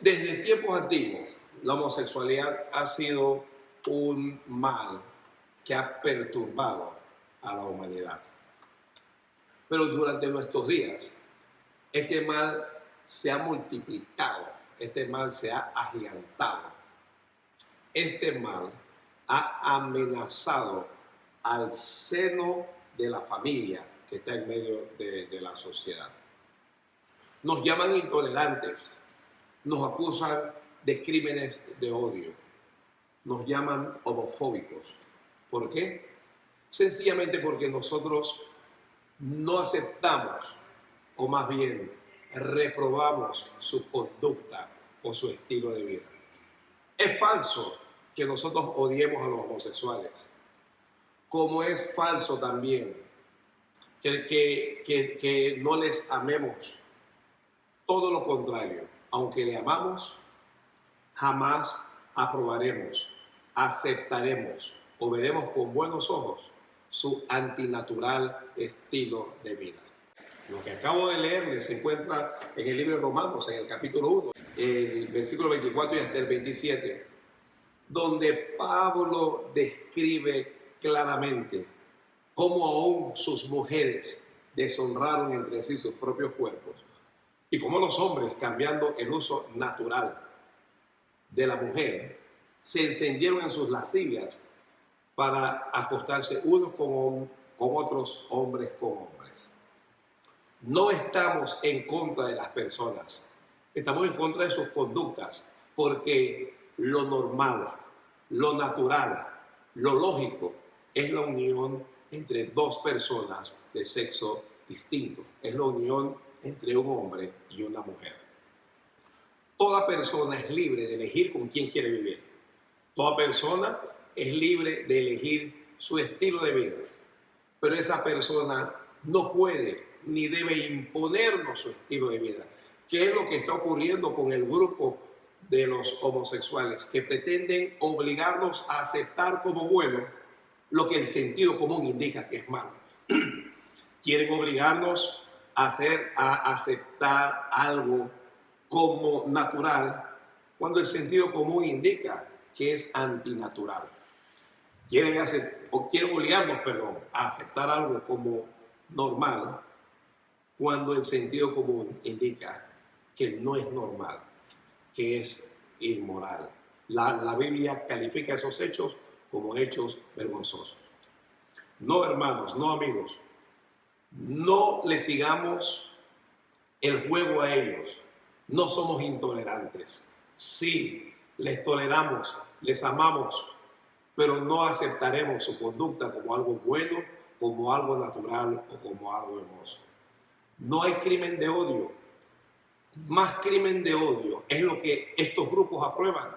Desde tiempos antiguos, la homosexualidad ha sido un mal que ha perturbado a la humanidad. Pero durante nuestros días, este mal se ha multiplicado, este mal se ha agigantado. Este mal ha amenazado al seno de la familia que está en medio de, de la sociedad. Nos llaman intolerantes, nos acusan de crímenes de odio, nos llaman homofóbicos. ¿Por qué? Sencillamente porque nosotros no aceptamos, o más bien reprobamos su conducta o su estilo de vida. Es falso que nosotros odiemos a los homosexuales, como es falso también que, que, no les amemos. Todo lo contrario, aunque le amamos, jamás aprobaremos, aceptaremos o veremos con buenos ojos su antinatural estilo de vida. Lo que acabo de leer se encuentra en el libro de Romanos, en el capítulo 1, el versículo 24 y hasta el 27, donde Pablo describe claramente cómo aún sus mujeres deshonraron entre sí sus propios cuerpos y cómo los hombres, cambiando el uso natural de la mujer, se encendieron en sus lascivias para acostarse unos con, con otros, hombres con hombres. No estamos en contra de las personas, estamos en contra de sus conductas, porque lo normal, lo natural, lo lógico es la unión entre dos personas de sexo distinto, es la unión entre un hombre y una mujer. Toda persona es libre de elegir con quién quiere vivir. Toda persona es libre de elegir su estilo de vida. Pero esa persona no puede ni debe imponernos su estilo de vida. ¿Qué es lo que está ocurriendo con el grupo de los homosexuales que pretenden obligarnos a aceptar como bueno lo que el sentido común indica que es malo. Quieren obligarnos hacer, a aceptar algo como natural cuando el sentido común indica que es antinatural. Quieren hacer, o quieren obligarnos, perdón, a aceptar algo como normal cuando el sentido común indica que no es normal que es inmoral. La, la Biblia califica esos hechos como hechos vergonzosos. No, hermanos, no, amigos, no le sigamos el juego a ellos. No somos intolerantes. Sí, les toleramos, les amamos, pero no aceptaremos su conducta como algo bueno, como algo natural o como algo hermoso. No hay crimen de odio, más crimen de odio es lo que estos grupos aprueban.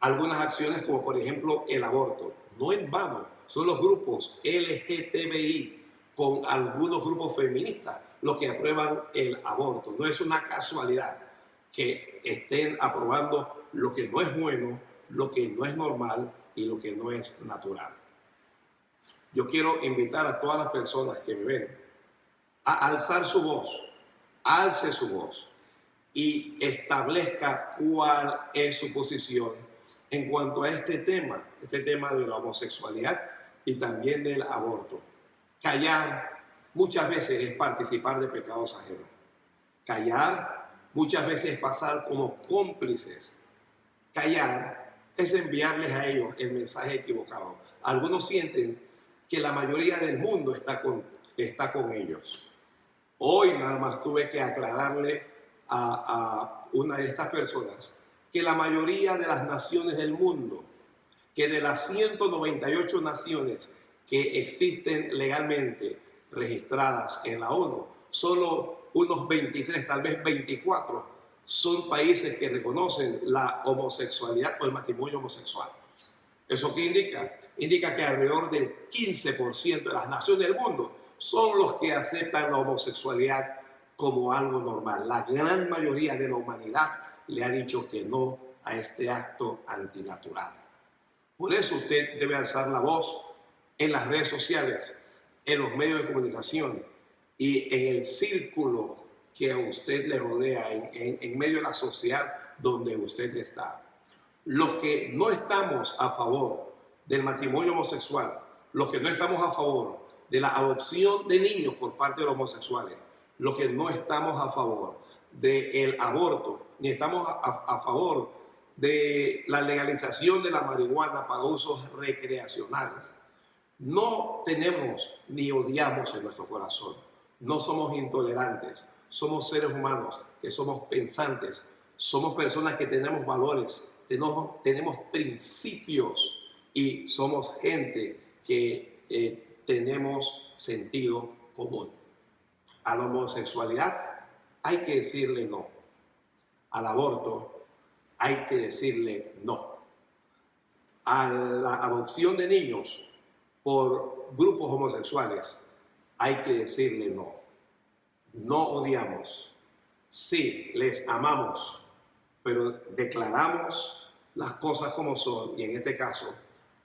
Algunas acciones como por ejemplo el aborto. No en vano, son los grupos LGTBI con algunos grupos feministas los que aprueban el aborto. No es una casualidad que estén aprobando lo que no es bueno, lo que no es normal y lo que no es natural. Yo quiero invitar a todas las personas que me ven a alzar su voz, alce su voz y establezca cuál es su posición en cuanto a este tema, este tema de la homosexualidad y también del aborto. Callar muchas veces es participar de pecados ajenos. Callar muchas veces es pasar como cómplices. Callar es enviarles a ellos el mensaje equivocado. Algunos sienten que la mayoría del mundo está con, está con ellos. Hoy nada más tuve que aclararle a, una de estas personas que la mayoría de las naciones del mundo, que de las 198 naciones que existen legalmente registradas en la ONU, solo unos 23, tal vez 24, son países que reconocen la homosexualidad o el matrimonio homosexual. ¿Eso qué indica? Indica que alrededor del 15% de las naciones del mundo son los que aceptan la homosexualidad como algo normal. La gran mayoría de la humanidad le ha dicho que no a este acto antinatural. Por eso usted debe alzar la voz en las redes sociales, en los medios de comunicación y en el círculo que a usted le rodea, en, medio de la sociedad donde usted está. Los que no estamos a favor del matrimonio homosexual, los que no estamos a favor de la adopción de niños por parte de los homosexuales, los que no estamos a favor del aborto, ni estamos a favor de la legalización de la marihuana para usos recreacionales. No tenemos ni odiamos en nuestro corazón. No somos intolerantes. Somos seres humanos que somos pensantes. Somos personas que tenemos valores, tenemos, tenemos principios y somos gente que eh, tenemos sentido común. A la homosexualidad hay que decirle no. Al aborto hay que decirle no. A la adopción de niños por grupos homosexuales hay que decirle no. No odiamos. Sí, les amamos, pero declaramos las cosas como son y en este caso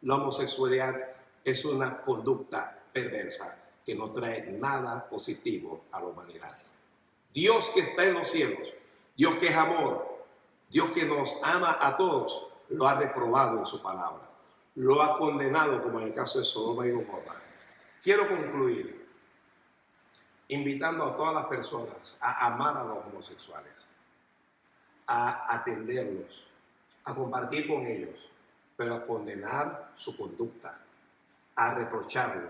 la homosexualidad es una conducta perversa que no trae nada positivo a la humanidad. Dios que está en los cielos, Dios que es amor, Dios que nos ama a todos, lo ha reprobado en su palabra. Lo ha condenado, como en el caso de Sodoma y Gomorra. Quiero concluir invitando a todas las personas a amar a los homosexuales, a atenderlos, a compartir con ellos, pero a condenar su conducta, a reprocharlo,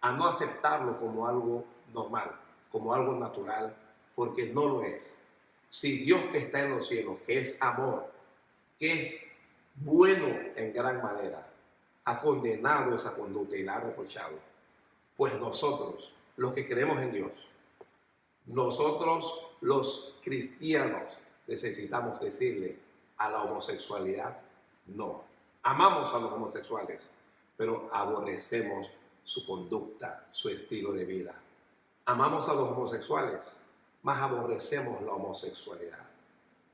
a no aceptarlo como algo normal, como algo natural, porque no lo es si Dios que está en los cielos, que es amor, que es bueno en gran manera, ha condenado esa conducta y la ha reprochado, pues nosotros, los que creemos en Dios, nosotros los cristianos necesitamos decirle a la homosexualidad no. Amamos a los homosexuales, pero aborrecemos su conducta, su estilo de vida. Amamos a los homosexuales, más aborrecemos la homosexualidad.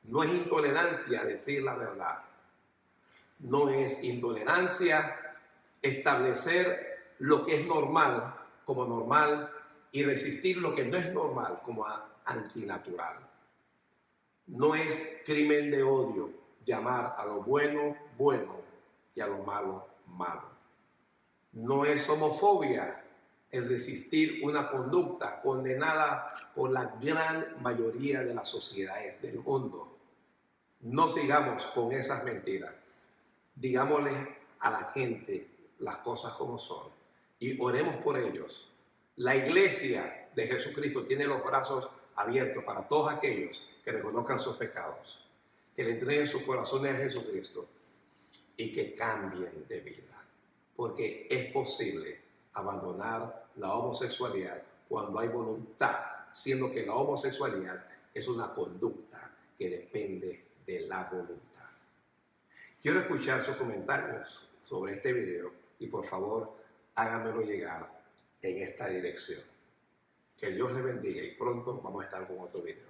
No es intolerancia decir la verdad. No es intolerancia establecer lo que es normal como normal y resistir lo que no es normal como antinatural. No es crimen de odio llamar a lo bueno bueno y a lo malo malo. No es homofobia el resistir una conducta condenada por la gran mayoría de las sociedades del mundo. No sigamos con esas mentiras. Digámosle a la gente las cosas como son y oremos por ellos. La iglesia de Jesucristo tiene los brazos abiertos para todos aquellos que reconozcan sus pecados, que le entreguen sus corazones a Jesucristo y que cambien de vida. Porque es posible abandonar la homosexualidad cuando hay voluntad, siendo que la homosexualidad es una conducta que depende de la voluntad. Quiero escuchar sus comentarios sobre este video y por favor háganmelo llegar en esta dirección. Que Dios le bendiga y pronto vamos a estar con otro video.